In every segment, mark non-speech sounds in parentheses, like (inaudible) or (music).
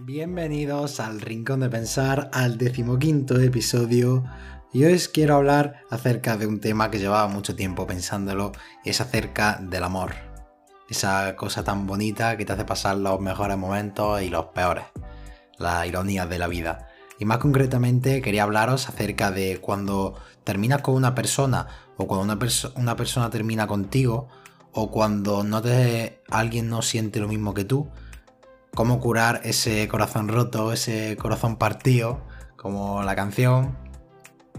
Bienvenidos al Rincón de Pensar, al decimoquinto episodio. Y hoy os quiero hablar acerca de un tema que llevaba mucho tiempo pensándolo, y es acerca del amor. Esa cosa tan bonita que te hace pasar los mejores momentos y los peores. La ironía de la vida. Y más concretamente quería hablaros acerca de cuando terminas con una persona o cuando una, una persona termina contigo o cuando no te, alguien no siente lo mismo que tú cómo curar ese corazón roto, ese corazón partido, como la canción.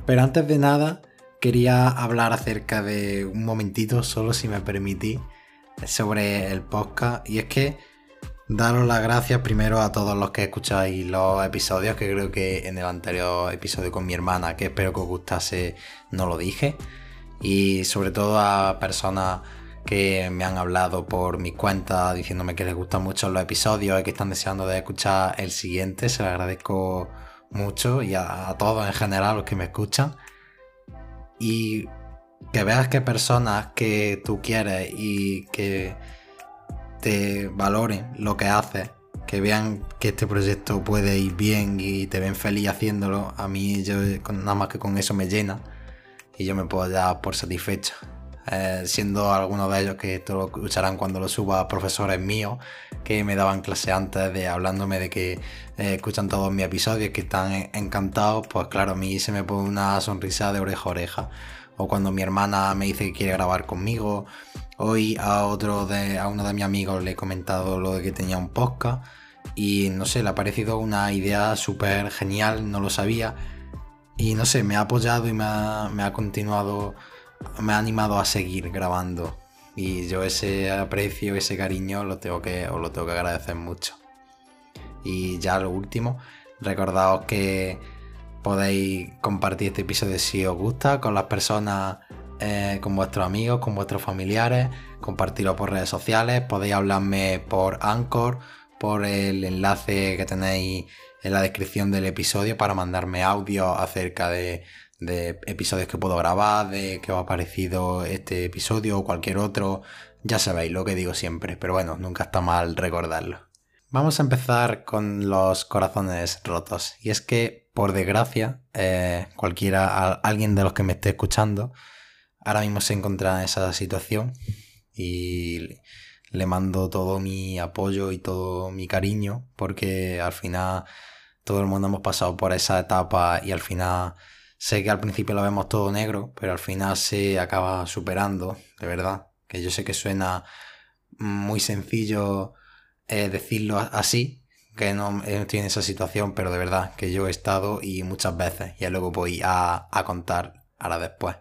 Pero antes de nada, quería hablar acerca de un momentito, solo si me permití, sobre el podcast. Y es que daros las gracias primero a todos los que escucháis los episodios, que creo que en el anterior episodio con mi hermana, que espero que os gustase, no lo dije. Y sobre todo a personas que me han hablado por mi cuenta diciéndome que les gustan mucho los episodios y que están deseando de escuchar el siguiente. Se lo agradezco mucho y a, todos en general los que me escuchan. Y que veas que personas que tú quieres y que te valoren lo que haces, que vean que este proyecto puede ir bien y te ven feliz haciéndolo, a mí yo nada más que con eso me llena y yo me puedo dar por satisfecho. Eh, siendo algunos de ellos que esto lo escucharán cuando lo suba profesores míos que me daban clase antes de hablándome de que eh, escuchan todos mis episodios, que están encantados, pues claro, a mí se me pone una sonrisa de oreja a oreja. O cuando mi hermana me dice que quiere grabar conmigo. Hoy a otro de, a uno de mis amigos le he comentado lo de que tenía un podcast. Y no sé, le ha parecido una idea súper genial, no lo sabía. Y no sé, me ha apoyado y me ha continuado me ha animado a seguir grabando. Y yo ese aprecio, ese cariño lo tengo que, os lo tengo que agradecer mucho. Y ya lo último, recordaos que podéis compartir este episodio si os gusta con las personas, eh, con vuestros amigos, con vuestros familiares, compartirlo por redes sociales, podéis hablarme por Anchor, por el enlace que tenéis en la descripción del episodio para mandarme audio acerca de, de episodios que puedo grabar, de que os ha parecido este episodio o cualquier otro. Ya sabéis lo que digo siempre, pero bueno, nunca está mal recordarlo. Vamos a empezar con los corazones rotos. Y es que, por desgracia, eh, cualquiera, alguien de los que me esté escuchando, ahora mismo se encuentra en esa situación y le mando todo mi apoyo y todo mi cariño, porque al final todo el mundo hemos pasado por esa etapa y al final Sé que al principio lo vemos todo negro, pero al final se acaba superando, de verdad. Que yo sé que suena muy sencillo eh, decirlo así, que no estoy en esa situación, pero de verdad que yo he estado y muchas veces, y luego voy a, a contar ahora después.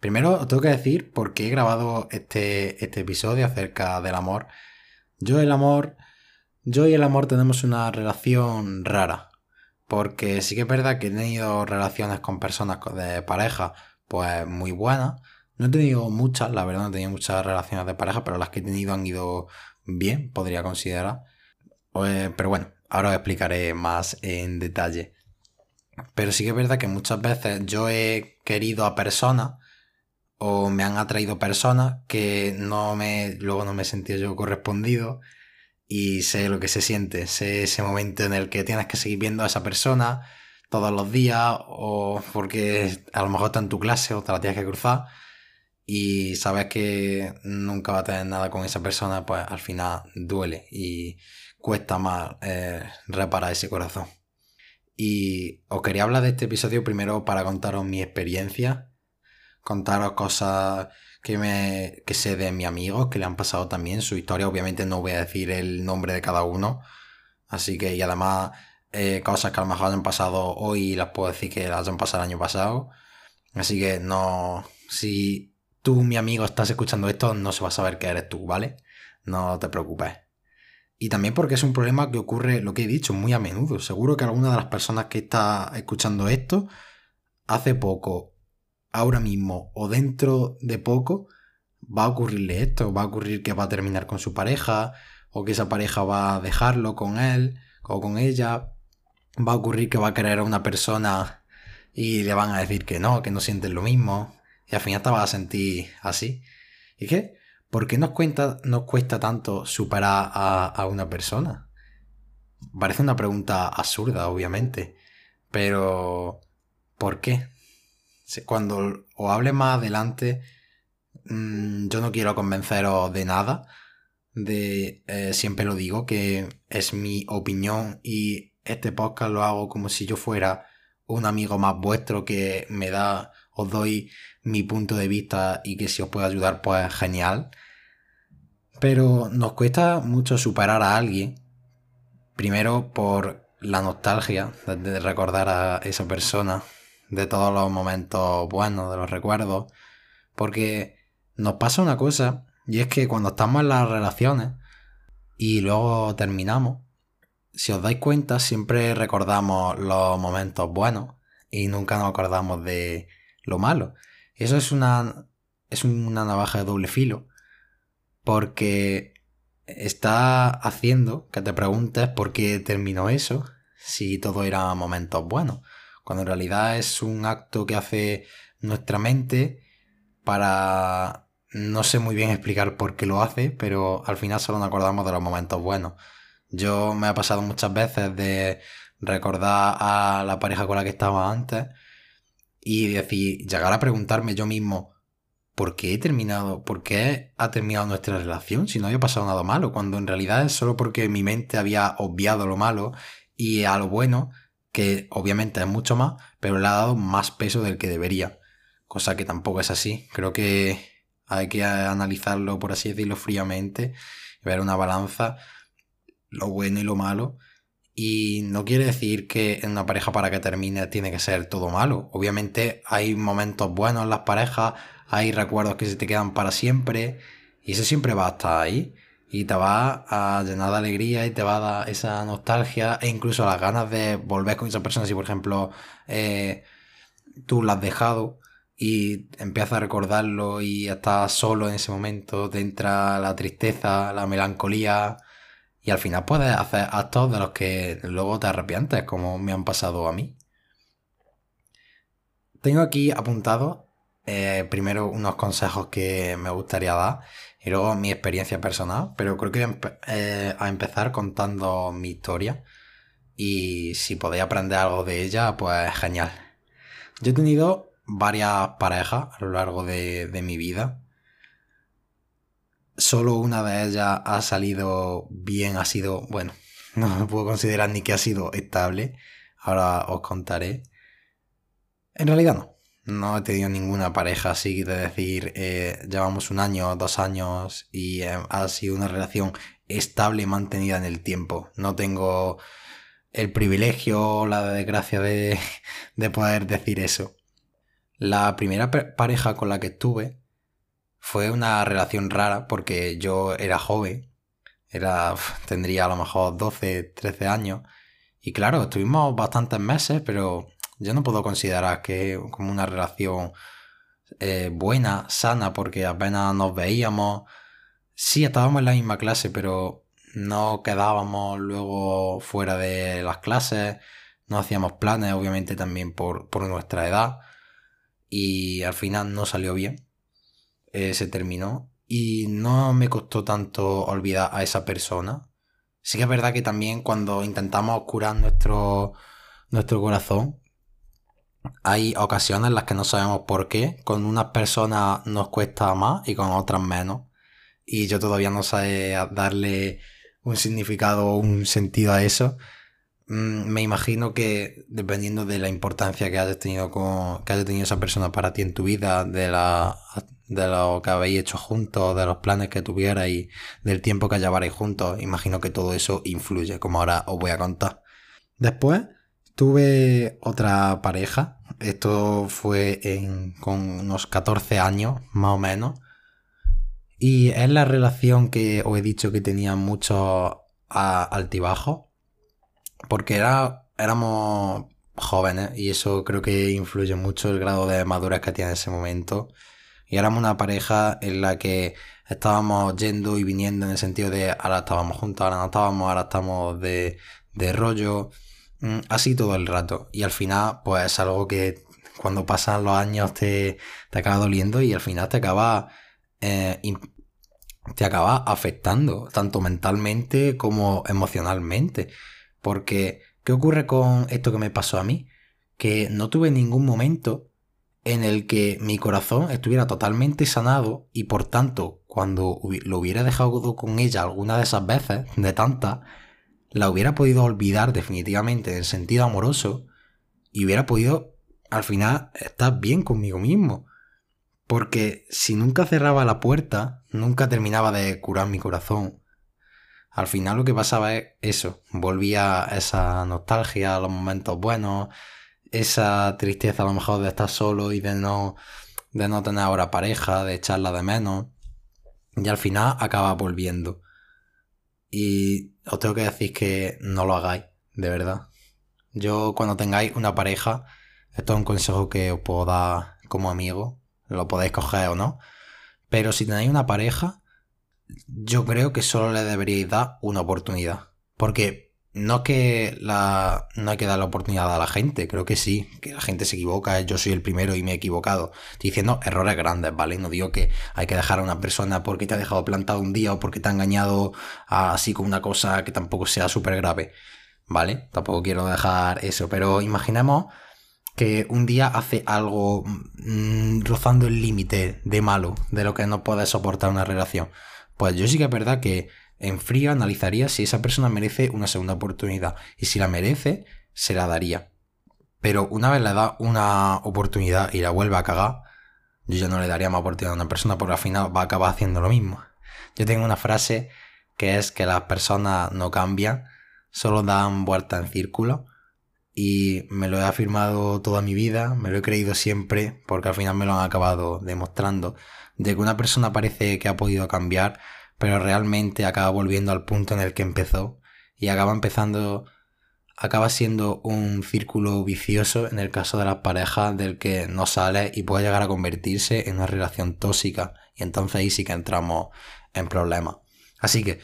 Primero os tengo que decir por qué he grabado este, este episodio acerca del amor. Yo el amor, yo y el amor tenemos una relación rara. Porque sí que es verdad que he tenido relaciones con personas de pareja, pues muy buenas. No he tenido muchas, la verdad, no he tenido muchas relaciones de pareja, pero las que he tenido han ido bien, podría considerar. Pues, pero bueno, ahora os explicaré más en detalle. Pero sí que es verdad que muchas veces yo he querido a personas o me han atraído personas que no me, luego no me he yo correspondido y sé lo que se siente, sé ese momento en el que tienes que seguir viendo a esa persona todos los días o porque a lo mejor está en tu clase o te la tienes que cruzar y sabes que nunca va a tener nada con esa persona, pues al final duele y cuesta más eh, reparar ese corazón. Y os quería hablar de este episodio primero para contaros mi experiencia, contaros cosas que, me, que sé de mi amigo, que le han pasado también su historia. Obviamente no voy a decir el nombre de cada uno. Así que, y además, eh, cosas que a lo mejor han pasado hoy las puedo decir que las han pasado el año pasado. Así que no. Si tú, mi amigo, estás escuchando esto, no se va a saber que eres tú, ¿vale? No te preocupes. Y también porque es un problema que ocurre, lo que he dicho, muy a menudo. Seguro que alguna de las personas que está escuchando esto hace poco ahora mismo o dentro de poco va a ocurrirle esto, va a ocurrir que va a terminar con su pareja o que esa pareja va a dejarlo con él o con ella, va a ocurrir que va a querer a una persona y le van a decir que no, que no sienten lo mismo y al final te vas a sentir así. ¿Y qué? ¿Por qué nos, cuenta, nos cuesta tanto superar a, a una persona? parece una pregunta absurda, obviamente. Pero, ¿por qué? Cuando os hable más adelante, mm, yo no quiero convenceros de nada. De eh, siempre lo digo, que es mi opinión y este podcast lo hago como si yo fuera un amigo más vuestro que me da, os doy mi punto de vista y que si os puedo ayudar, pues genial. Pero nos cuesta mucho superar a alguien. Primero por la nostalgia de recordar a esa persona, de todos los momentos buenos, de los recuerdos. Porque nos pasa una cosa, y es que cuando estamos en las relaciones y luego terminamos, si os dais cuenta, siempre recordamos los momentos buenos y nunca nos acordamos de lo malo. Eso es una, es una navaja de doble filo, porque está haciendo que te preguntes por qué terminó eso, si todo era momentos buenos, cuando en realidad es un acto que hace nuestra mente para... No sé muy bien explicar por qué lo hace, pero al final solo nos acordamos de los momentos buenos. Yo me ha pasado muchas veces de recordar a la pareja con la que estaba antes y decir, llegar a preguntarme yo mismo, ¿por qué he terminado? ¿Por qué ha terminado nuestra relación si no había pasado nada malo? Cuando en realidad es solo porque mi mente había obviado lo malo y a lo bueno, que obviamente es mucho más, pero le ha dado más peso del que debería. Cosa que tampoco es así. Creo que hay que analizarlo, por así decirlo, fríamente, ver una balanza lo bueno y lo malo. Y no quiere decir que en una pareja para que termine tiene que ser todo malo. Obviamente hay momentos buenos en las parejas, hay recuerdos que se te quedan para siempre y eso siempre va a estar ahí. Y te va a llenar de alegría y te va a dar esa nostalgia e incluso las ganas de volver con esa persona. Si por ejemplo eh, tú la has dejado y empiezas a recordarlo y estás solo en ese momento, te entra la tristeza, la melancolía y al final puedes hacer actos de los que luego te arrepientes, como me han pasado a mí. Tengo aquí apuntado eh, primero unos consejos que me gustaría dar y luego mi experiencia personal, pero creo que voy eh, a empezar contando mi historia y si podéis aprender algo de ella, pues genial. Yo he tenido varias parejas a lo largo de mi vida solo una de ellas ha salido bien, ha sido, bueno, (laughs) no puedo considerar ni que ha sido estable. Ahora os contaré. En realidad no. No he tenido ninguna pareja así de decir, eh, llevamos un año, dos años y eh, ha sido una relación estable y mantenida en el tiempo. No tengo el privilegio, la desgracia de, (laughs) de poder decir eso. La primera pareja con la que estuve fue una relación rara porque yo era joven, era, tendría a lo mejor 12, 13 años, y claro, estuvimos bastantes meses, pero yo no puedo considerar que como una relación eh, buena, sana, porque apenas nos veíamos. Sí, estábamos en la misma clase, pero no quedábamos luego fuera de las clases, no hacíamos planes, obviamente también por, por nuestra edad, y al final no salió bien. Eh, se terminó y no me costó tanto olvidar a esa persona. Sí que es verdad que también cuando intentamos curar nuestro, nuestro corazón, hay ocasiones en las que no sabemos por qué. Con unas personas nos cuesta más y con otras menos. Y yo todavía no sé darle un significado o un sentido a eso. Mm, me imagino que dependiendo de la importancia que hayas tenido con, que haya tenido esa persona para ti en tu vida, de la de lo que habéis hecho juntos, de los planes que tuvierais, del tiempo que llevarais juntos. Imagino que todo eso influye, como ahora os voy a contar. Después tuve otra pareja. Esto fue con unos 14 años, más o menos. Y es la relación que os he dicho que tenía mucho altibajos. Porque era, éramos jóvenes y eso creo que influye mucho el grado de madurez que tiene en ese momento y éramos una pareja en la que estábamos yendo y viniendo en el sentido de ahora estábamos juntos, ahora no estábamos, ahora estamos de, rollo, así todo el rato. Y al final, pues es algo que cuando pasan los años te, te acaba doliendo y al final te acaba, eh, te acaba afectando, tanto mentalmente como emocionalmente. Porque, ¿qué ocurre con esto que me pasó a mí? Que no tuve ningún momento en el que mi corazón estuviera totalmente sanado y por tanto, cuando lo hubiera dejado con ella alguna de esas veces, de tantas, la hubiera podido olvidar definitivamente en sentido amoroso y hubiera podido al final estar bien conmigo mismo. Porque si nunca cerraba la puerta, nunca terminaba de curar mi corazón. Al final lo que pasaba es eso, volvía esa nostalgia, los momentos buenos, esa tristeza a lo mejor de estar solo y de no, de no tener ahora pareja, de echarla de menos. Y al final acaba volviendo. Y os tengo que decir que no lo hagáis, de verdad. Yo cuando tengáis una pareja, esto es un consejo que os puedo dar como amigo, lo podéis coger o no. Pero si tenéis una pareja, yo creo que solo le deberíais dar una oportunidad. Porque no que la, no hay que dar la oportunidad a la gente, creo que sí, que la gente se equivoca, yo soy el primero y me he equivocado. Estoy diciendo errores grandes, ¿vale? No digo que hay que dejar a una persona porque te ha dejado plantado un día o porque te ha engañado así con una cosa que tampoco sea súper grave, ¿vale? Tampoco quiero dejar eso, pero imaginemos que un día hace algo mm, rozando el límite de malo, de lo que no puede soportar una relación. Pues yo sí que es verdad que en frío analizaría si esa persona merece una segunda oportunidad y si la merece, se la daría. Pero una vez le da una oportunidad y la vuelve a cagar, yo ya no le daría más oportunidad a una persona porque al final va a acabar haciendo lo mismo. Yo tengo una frase que es que las personas no cambian, solo dan vuelta en círculo y me lo he afirmado toda mi vida, me lo he creído siempre porque al final me lo han acabado demostrando de que una persona parece que ha podido cambiar pero realmente acaba volviendo al punto en el que empezó y acaba empezando, acaba siendo un círculo vicioso en el caso de las parejas del que no sale y puede llegar a convertirse en una relación tóxica. Y entonces ahí sí que entramos en problemas. Así que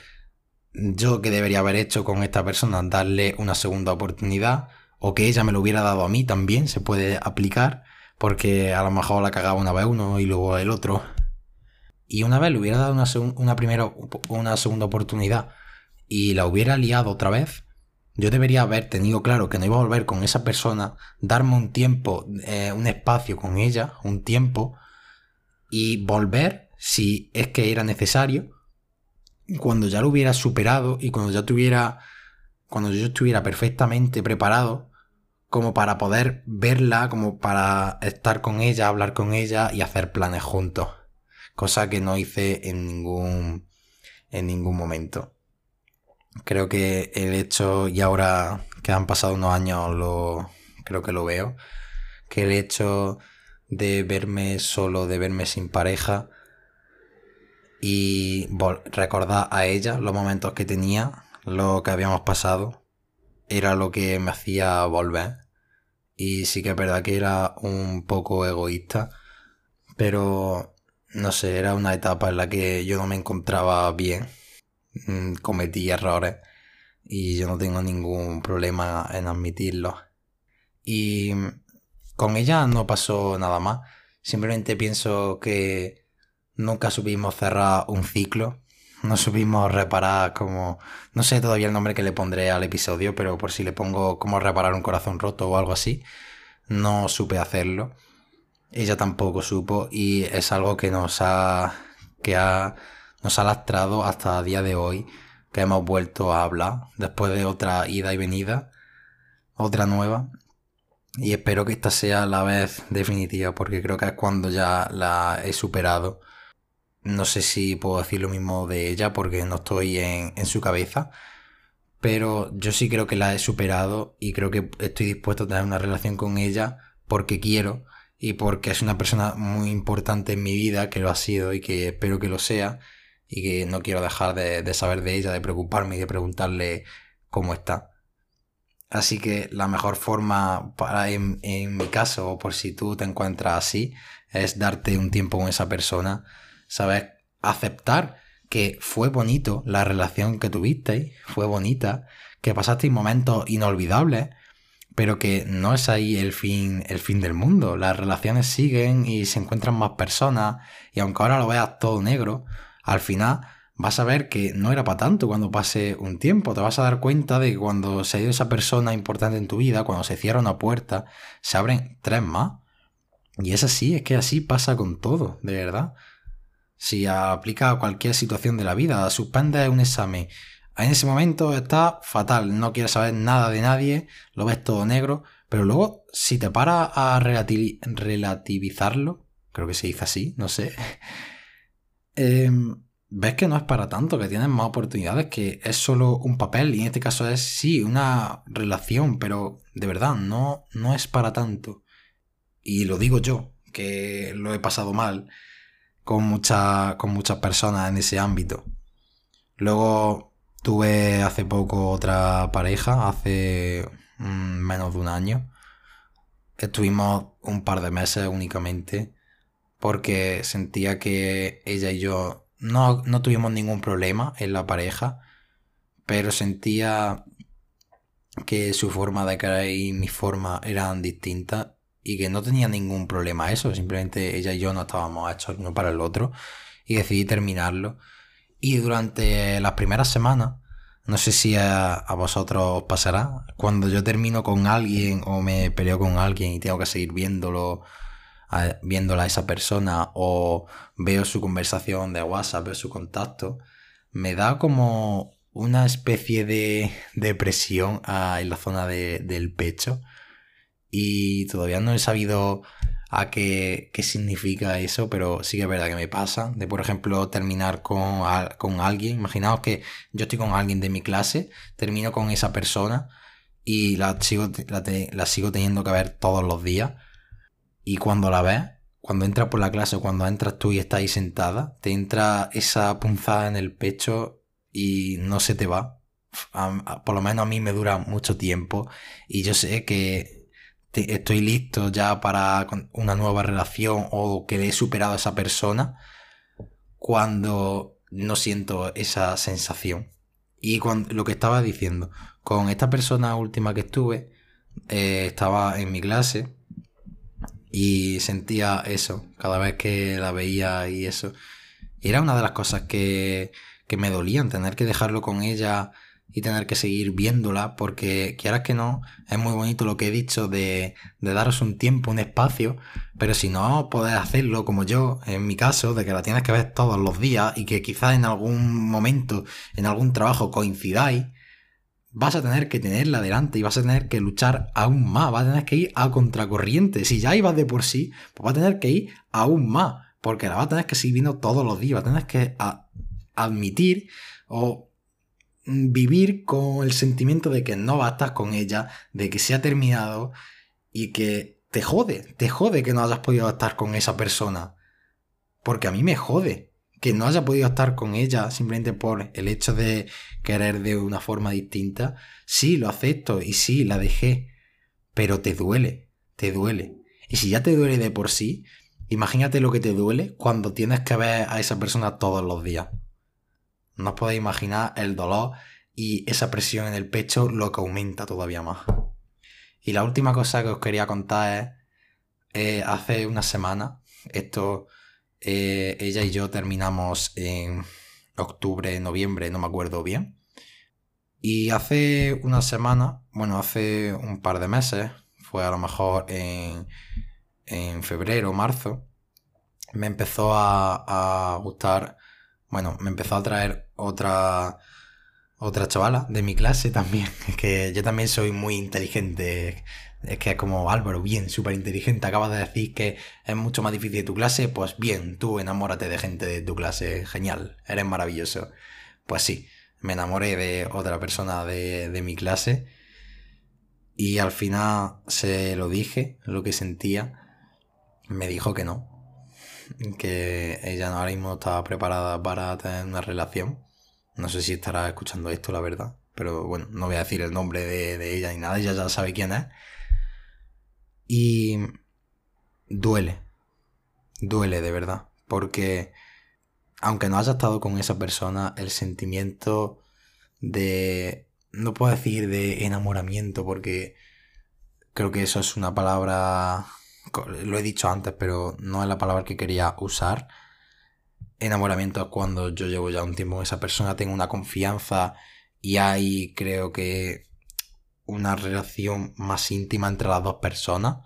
yo que debería haber hecho con esta persona darle una segunda oportunidad o que ella me lo hubiera dado a mí también se puede aplicar porque a lo mejor la cagaba una vez uno y luego el otro y una vez le hubiera dado una, una, primera, una segunda oportunidad y la hubiera liado otra vez, yo debería haber tenido claro que no iba a volver con esa persona, darme un tiempo, eh, un espacio con ella, un tiempo, y volver si es que era necesario, cuando ya lo hubiera superado y cuando ya tuviera, cuando yo estuviera perfectamente preparado como para poder verla, como para estar con ella, hablar con ella y hacer planes juntos cosa que no hice en ningún, en ningún momento. Creo que el hecho, y ahora que han pasado unos años, lo, creo que lo veo, que el hecho de verme solo, de verme sin pareja y recordar a ella los momentos que tenía, lo que habíamos pasado, era lo que me hacía volver. Y sí que es verdad que era un poco egoísta, pero no sé, era una etapa en la que yo no me encontraba bien, mm, cometí errores y yo no tengo ningún problema en admitirlo. Y con ella no pasó nada más, simplemente pienso que nunca supimos cerrar un ciclo, no supimos reparar como, no sé todavía el nombre que le pondré al episodio, pero por si le pongo cómo reparar un corazón roto o algo así, no supe hacerlo ella tampoco supo y es algo que nos ha, que ha, nos ha lastrado hasta día de hoy, que hemos vuelto a hablar después de otra ida y venida, otra nueva. Y espero que esta sea la vez definitiva, porque creo que es cuando ya la he superado. No sé si puedo decir lo mismo de ella, porque no estoy en, en su cabeza. Pero yo sí creo que la he superado y creo que estoy dispuesto a tener una relación con ella porque quiero y porque es una persona muy importante en mi vida, que lo ha sido y que espero que lo sea, y que no quiero dejar de, saber de ella, de preocuparme y de preguntarle cómo está. Así que la mejor forma para, en, en mi caso, o por si tú te encuentras así, es darte un tiempo con esa persona, sabes, aceptar que fue bonito la relación que tuvisteis, fue bonita, que pasasteis momentos inolvidables, pero que no es ahí el fin, el fin del mundo. Las relaciones siguen y se encuentran más personas y aunque ahora lo veas todo negro, al final vas a ver que no era para tanto cuando pase un tiempo. Te vas a dar cuenta de que cuando se ha ido esa persona importante en tu vida, cuando se cierra una puerta, se abren tres más. Y es así, es que así pasa con todo, de verdad. Si aplica a cualquier situación de la vida, suspendes un examen. En ese momento está fatal, no quieres saber nada de nadie, lo ves todo negro, pero luego si te paras a relativizarlo, creo que se dice así, no sé, (laughs) em, ves que no es para tanto, que tienes más oportunidades, que es solo un papel y en este caso es sí, una relación, pero de verdad no, no es para tanto. Y lo digo yo, que lo he pasado mal con, con muchas personas en ese ámbito. Luego tuve hace poco otra pareja, hace mm, menos de un año. Estuvimos un par de meses únicamente porque sentía que ella y yo no, no tuvimos ningún problema en la pareja, pero sentía que su forma de querer y mi forma eran distintas y que no tenía ningún problema eso, simplemente ella y yo no estábamos hechos uno para el otro y decidí terminarlo. Y durante las primeras semanas, no sé si a, vosotros os pasará, cuando yo termino con alguien o me peleo con alguien y tengo que seguir viéndolo, a, viéndola a esa persona o veo su conversación de WhatsApp, veo su contacto, me da como una especie de depresión en la zona del pecho. Y todavía no he sabido a qué, qué, significa eso, pero sí que es verdad que me pasa. De, por ejemplo, terminar con, con alguien. Imaginaos que yo estoy con alguien de mi clase, termino con esa persona y la sigo, la, sigo teniendo que ver todos los días. Y cuando la ves, cuando entras por la clase o cuando entras tú y estás ahí sentada, te entra esa punzada en el pecho y no se te va. por lo menos a mí me dura mucho tiempo y yo sé que estoy listo ya para una nueva relación o que he superado a esa persona cuando no siento esa sensación. Y cuando, lo que estaba diciendo, con esta persona última que estuve, eh, estaba en mi clase y sentía eso cada vez que la veía y eso. Y era una de las cosas que, que me dolían, tener que dejarlo con ella y tener que seguir viéndola porque quieras que no, es muy bonito lo que he dicho de, de, daros un tiempo, un espacio, pero si no podés hacerlo como yo, en mi caso, de que la tienes que ver todos los días y que quizás en algún momento, en algún trabajo coincidáis, vas a tener que tenerla delante y vas a tener que luchar aún más, vas a tener que ir a contracorriente. Si ya ibas de por sí, pues vas a tener que ir aún más, porque la vas a tener que seguir viendo todos los días, vas a tener que admitir o vivir con el sentimiento de que no bastas con ella, de que se ha terminado y que te jode, te jode que no hayas podido estar con esa persona. Porque a mí me jode que no haya podido estar con ella simplemente por el hecho de querer de una forma distinta. Sí, lo acepto y sí, la dejé. Pero te duele, te duele. Y si ya te duele de por sí, imagínate lo que te duele cuando tienes que ver a esa persona todos los días. No os podéis imaginar el dolor y esa presión en el pecho lo que aumenta todavía más. Y la última cosa que os quería contar es, eh, hace una semana, esto, eh, ella y yo terminamos en octubre, noviembre, no me acuerdo bien. Y hace una semana, bueno, hace un par de meses, fue a lo mejor en, en febrero, marzo, me empezó a, a gustar bueno, me empezó a traer otra, otra chavala de mi clase también, (laughs) que yo también soy muy inteligente. Es que es como Álvaro, bien, súper inteligente. Acabas de decir que es mucho más difícil tu clase. Pues bien, tú enamórate de gente de tu clase. Genial, eres maravilloso. Pues sí, me enamoré de otra persona de, de mi clase. Y al final se lo dije, lo que sentía. Me dijo que no, que ella ahora mismo estaba preparada para tener una relación. No sé si estará escuchando esto, la verdad. Pero bueno, no voy a decir el nombre de, ella ni nada, ella ya sabe quién es. Y duele, duele de verdad, porque aunque no haya estado con esa persona, el sentimiento de, no puedo decir de enamoramiento, porque creo que eso es una palabra lo he dicho antes, pero no es la palabra que quería usar. Enamoramiento es cuando yo llevo ya un tiempo con esa persona, tengo una confianza y hay, creo que, una relación más íntima entre las dos personas.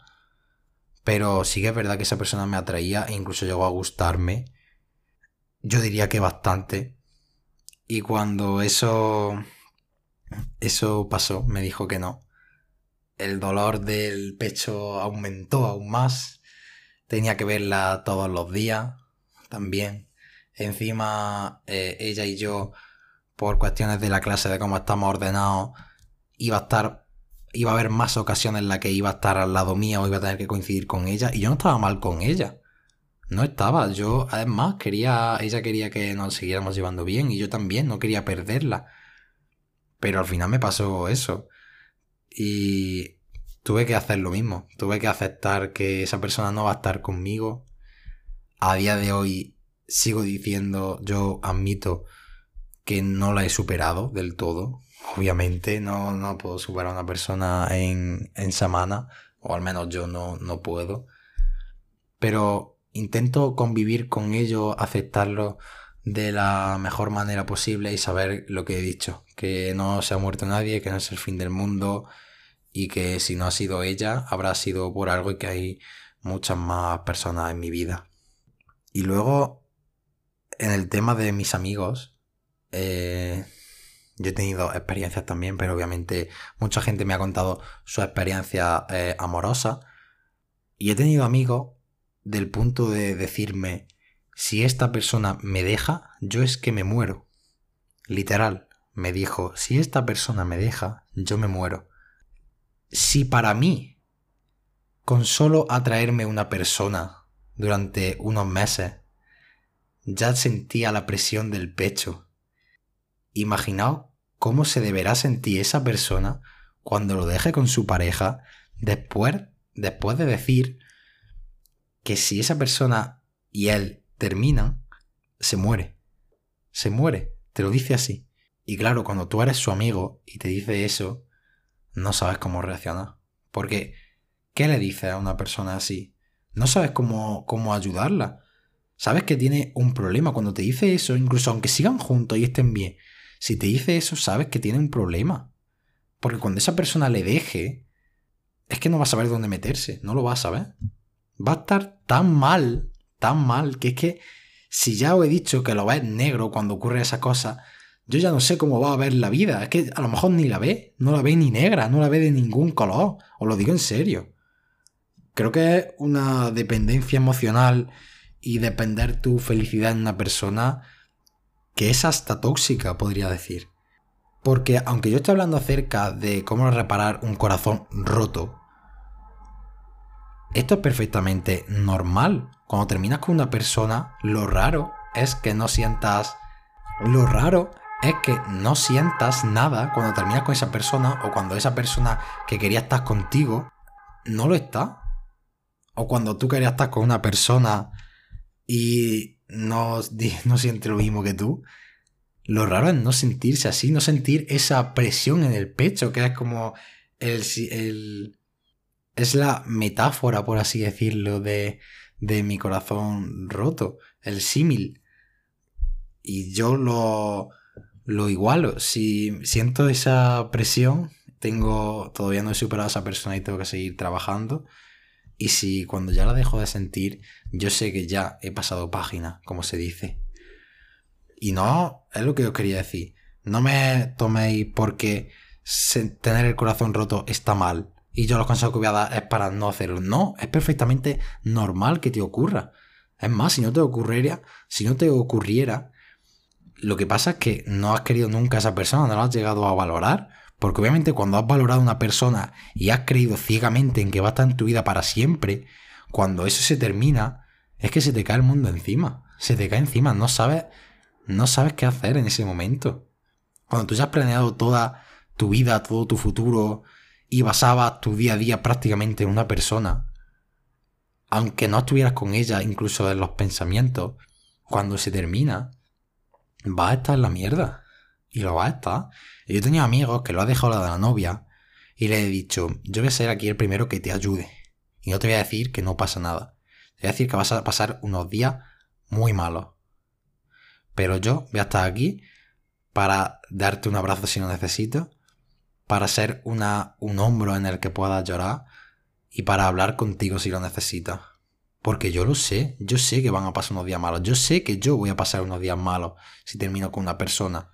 Pero sí que es verdad que esa persona me atraía e incluso llegó a gustarme. Yo diría que bastante. Y cuando eso. Eso pasó, me dijo que no. El dolor del pecho aumentó aún más. Tenía que verla todos los días. También. Encima, eh, ella y yo, por cuestiones de la clase, de cómo estamos ordenados, iba a estar. Iba a haber más ocasiones en las que iba a estar al lado mío o iba a tener que coincidir con ella. Y yo no estaba mal con ella. No estaba. Yo, además, quería. Ella quería que nos siguiéramos llevando bien. Y yo también, no quería perderla. Pero al final me pasó eso. Y tuve que hacer lo mismo. Tuve que aceptar que esa persona no va a estar conmigo. A día de hoy sigo diciendo, yo admito que no la he superado del todo. Obviamente no, no puedo superar a una persona en, en semana, o al menos yo no, no puedo. Pero intento convivir con ello, aceptarlo de la mejor manera posible y saber lo que he dicho, que no se ha muerto nadie, que no es el fin del mundo y que si no ha sido ella, habrá sido por algo y que hay muchas más personas en mi vida. Y luego en el tema de mis amigos, eh, yo he tenido experiencias también, pero obviamente mucha gente me ha contado su experiencia eh, amorosa. Y he tenido amigos del punto de decirme, si esta persona me deja, yo es que me muero. Literal, me dijo, si esta persona me deja, yo me muero. Si para mí, con solo atraerme una persona durante unos meses, ya sentía la presión del pecho. Imaginaos cómo se deberá sentir esa persona cuando lo deje con su pareja después, después de decir que si esa persona y él terminan, se muere. Se muere. Te lo dice así. Y claro, cuando tú eres su amigo y te dice eso, no sabes cómo reaccionar. Porque, ¿qué le dices a una persona así? No sabes cómo, cómo ayudarla. Sabes que tiene un problema. Cuando te dice eso, incluso aunque sigan juntos y estén bien, si te dice eso, sabes que tiene un problema. Porque cuando esa persona le deje, es que no va a saber dónde meterse, no lo va a saber. Va a estar tan mal, tan mal, que es que si ya os he dicho que lo ves negro cuando ocurre esa cosa, yo ya no sé cómo va a ver la vida. Es que a lo mejor ni la ve, no la ve ni negra, no la ve de ningún color. Os lo digo en serio. Creo que es una dependencia emocional y depender tu felicidad en una persona que es hasta tóxica, podría decir. Porque aunque yo esté hablando acerca de cómo reparar un corazón roto, esto es perfectamente normal. Cuando terminas con una persona, lo raro es que no sientas... Lo raro es que no sientas nada cuando terminas con esa persona o cuando esa persona que quería estar contigo no lo está. O cuando tú querías estar con una persona y no, (laughs) no siente lo mismo que tú. Lo raro es no sentirse así, no sentir esa presión en el pecho, que es como el, el es la metáfora, por así decirlo, de, de mi corazón roto, el símil. Y yo lo, lo igualo. Si siento esa presión, tengo, todavía no he superado a esa persona y tengo que seguir trabajando. Y si cuando ya la dejo de sentir, yo sé que ya he pasado página, como se dice. Y no, es lo que os quería decir. No me toméis porque tener el corazón roto está mal. Y yo los consejos que voy a dar es para no hacerlo. No, es perfectamente normal que te ocurra. Es más, si no te ocurriera, si no te ocurriera, lo que pasa es que no has querido nunca a esa persona, no la has llegado a valorar. Porque obviamente cuando has valorado a una persona y has creído ciegamente en que va a estar en tu vida para siempre, cuando eso se termina, es que se te cae el mundo encima. Se te cae encima, no sabes, no sabes qué hacer en ese momento. Cuando tú ya has planeado toda tu vida, todo tu futuro y basabas tu día a día prácticamente en una persona, aunque no estuvieras con ella incluso en los pensamientos, cuando se termina, va a estar en la mierda. Y lo va a estar. Yo he tenido amigos que lo ha dejado la de la novia y le he dicho, yo voy a ser aquí el primero que te ayude. Y no te voy a decir que no pasa nada. Te voy a decir que vas a pasar unos días muy malos. Pero yo voy a estar aquí para darte un abrazo si lo necesito, para ser una, un hombro en el que puedas llorar y para hablar contigo si lo necesitas. Porque yo lo sé, yo sé que van a pasar unos días malos, yo sé que yo voy a pasar unos días malos si termino con una persona.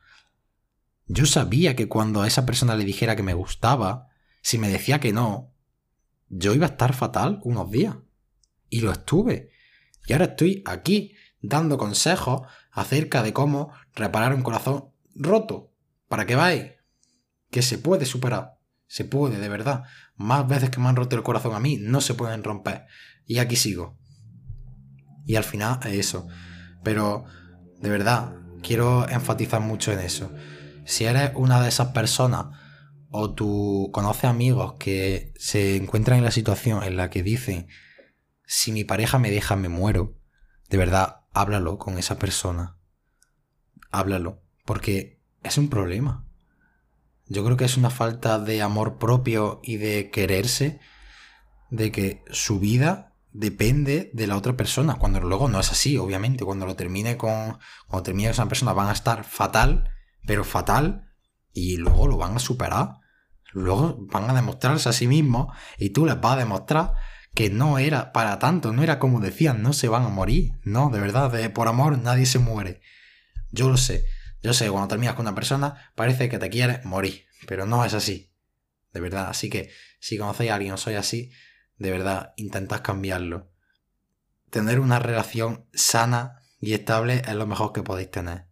Yo sabía que cuando a esa persona le dijera que me gustaba, si me decía que no, yo iba a estar fatal unos días. Y lo estuve. Y ahora estoy aquí dando consejos acerca de cómo reparar un corazón roto. Para que veáis que se puede superar. Se puede, de verdad. Más veces que me han roto el corazón a mí, no se pueden romper. Y aquí sigo. Y al final es eso. Pero, de verdad, quiero enfatizar mucho en eso. Si eres una de esas personas o tú conoces amigos que se encuentran en la situación en la que dicen, si mi pareja me deja, me muero, de verdad, háblalo con esa persona. Háblalo, porque es un problema. Yo creo que es una falta de amor propio y de quererse, de que su vida depende de la otra persona, cuando luego no es así, obviamente, cuando lo termine con, cuando termine con esa persona van a estar fatal, pero fatal, y luego lo van a superar. Luego van a demostrarse a sí mismos y tú les vas a demostrar que no era para tanto, no era como decían, no se van a morir, no, de verdad, de, por amor nadie se muere. Yo lo sé, yo sé, cuando terminas con una persona parece que te quiere morir, pero no es así, de verdad, así que si conocéis a alguien o soy así, de verdad, intentad cambiarlo. Tener una relación sana y estable es lo mejor que podéis tener.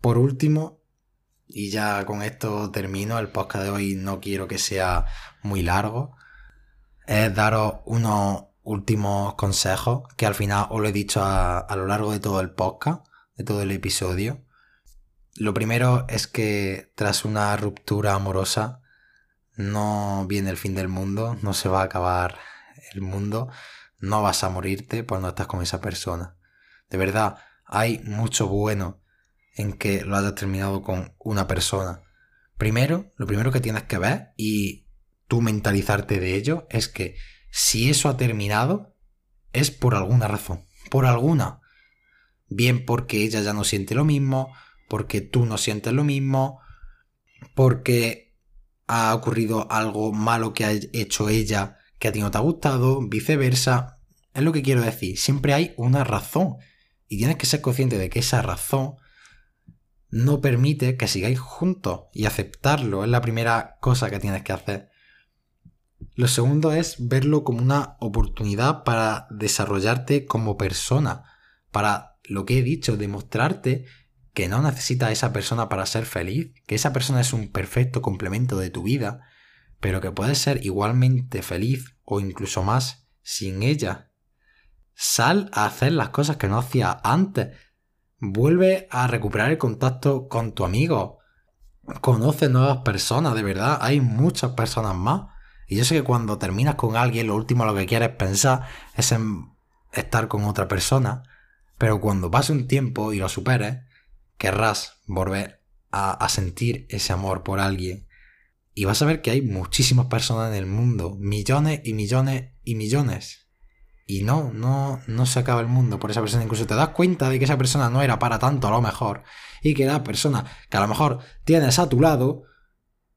Por último, y ya con esto termino, el podcast de hoy no quiero que sea muy largo, es daros unos últimos consejos que al final os lo he dicho a, lo largo de todo el podcast, de todo el episodio. Lo primero es que tras una ruptura amorosa no viene el fin del mundo, no se va a acabar el mundo, no vas a morirte no estás con esa persona. De verdad, hay mucho bueno en que lo hayas terminado con una persona. Primero, lo primero que tienes que ver y tú mentalizarte de ello es que si eso ha terminado es por alguna razón, por alguna. Bien porque ella ya no siente lo mismo, porque tú no sientes lo mismo, porque ha ocurrido algo malo que ha hecho ella que a ti no te ha gustado, viceversa. Es lo que quiero decir, siempre hay una razón y tienes que ser consciente de que esa razón no permite que sigáis juntos y aceptarlo es la primera cosa que tienes que hacer. Lo segundo es verlo como una oportunidad para desarrollarte como persona, para lo que he dicho, demostrarte que no necesitas a esa persona para ser feliz, que esa persona es un perfecto complemento de tu vida, pero que puedes ser igualmente feliz o incluso más sin ella. Sal a hacer las cosas que no hacías antes, Vuelve a recuperar el contacto con tu amigo. Conoce nuevas personas, de verdad. Hay muchas personas más. Y yo sé que cuando terminas con alguien, lo último lo que quieres pensar es en estar con otra persona. Pero cuando pase un tiempo y lo superes, querrás volver a, a sentir ese amor por alguien. Y vas a ver que hay muchísimas personas en el mundo. Millones y millones y millones. Y no, no, no se acaba el mundo por esa persona. Incluso te das cuenta de que esa persona no era para tanto a lo mejor. Y que la persona que a lo mejor tienes a tu lado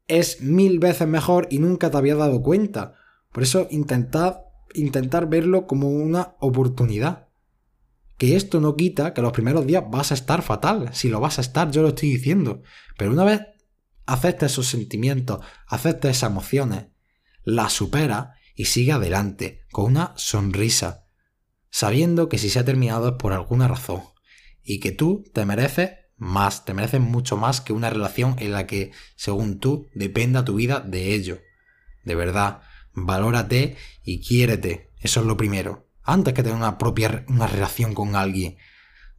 es mil veces mejor y nunca te había dado cuenta. Por eso intentad intentar verlo como una oportunidad. Que esto no quita que los primeros días vas a estar fatal. Si lo vas a estar, yo lo estoy diciendo. Pero una vez aceptes esos sentimientos, aceptes esas emociones, las supera y sigue adelante, con una sonrisa, sabiendo que si se ha terminado es por alguna razón, y que tú te mereces más, te mereces mucho más que una relación en la que, según tú, dependa tu vida de ello. De verdad, valórate y quiérete, eso es lo primero, antes que tener una propia una relación con alguien.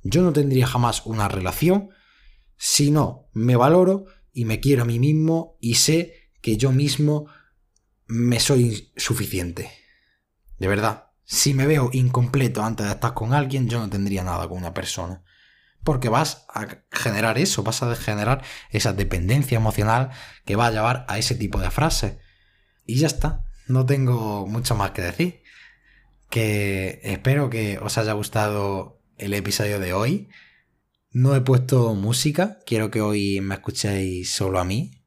Yo no tendría jamás una relación si no me valoro y me quiero a mí mismo y sé que yo mismo me soy suficiente. De verdad, si me veo incompleto antes de estar con alguien, yo no tendría nada con una persona. Porque vas a generar eso, vas a generar esa dependencia emocional que va a llevar a ese tipo de frases. Y ya está, no tengo mucho más que decir. Que espero que os haya gustado el episodio de hoy. No he puesto música, quiero que hoy me escuchéis solo a mí.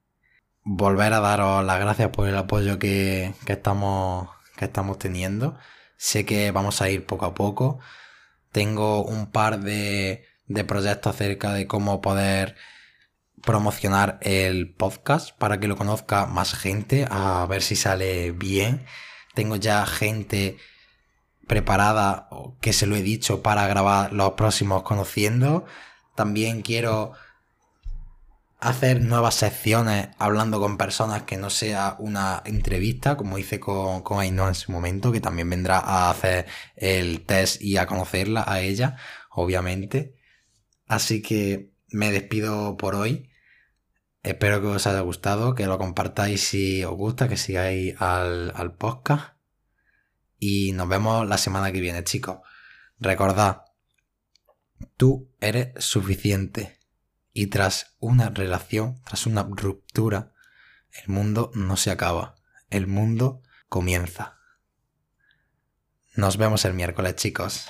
Volver a daros las gracias por el apoyo que, estamos, que estamos teniendo. Sé que vamos a ir poco a poco. Tengo un par de, de proyectos acerca de cómo poder promocionar el podcast para que lo conozca más gente, a ver si sale bien. Tengo ya gente preparada que se lo he dicho para grabar los próximos conociendo. También quiero hacer nuevas secciones hablando con personas que no sea una entrevista, como hice con, con en su momento, que también vendrá a hacer el test y a conocerla a ella, obviamente. Así que me despido por hoy. Espero que os haya gustado, que lo compartáis si os gusta, que sigáis al, al podcast. Y nos vemos la semana que viene, chicos. Recordad, Tú eres suficiente. Y tras una relación, tras una ruptura, el mundo no se acaba. El mundo comienza. Nos vemos el miércoles, chicos.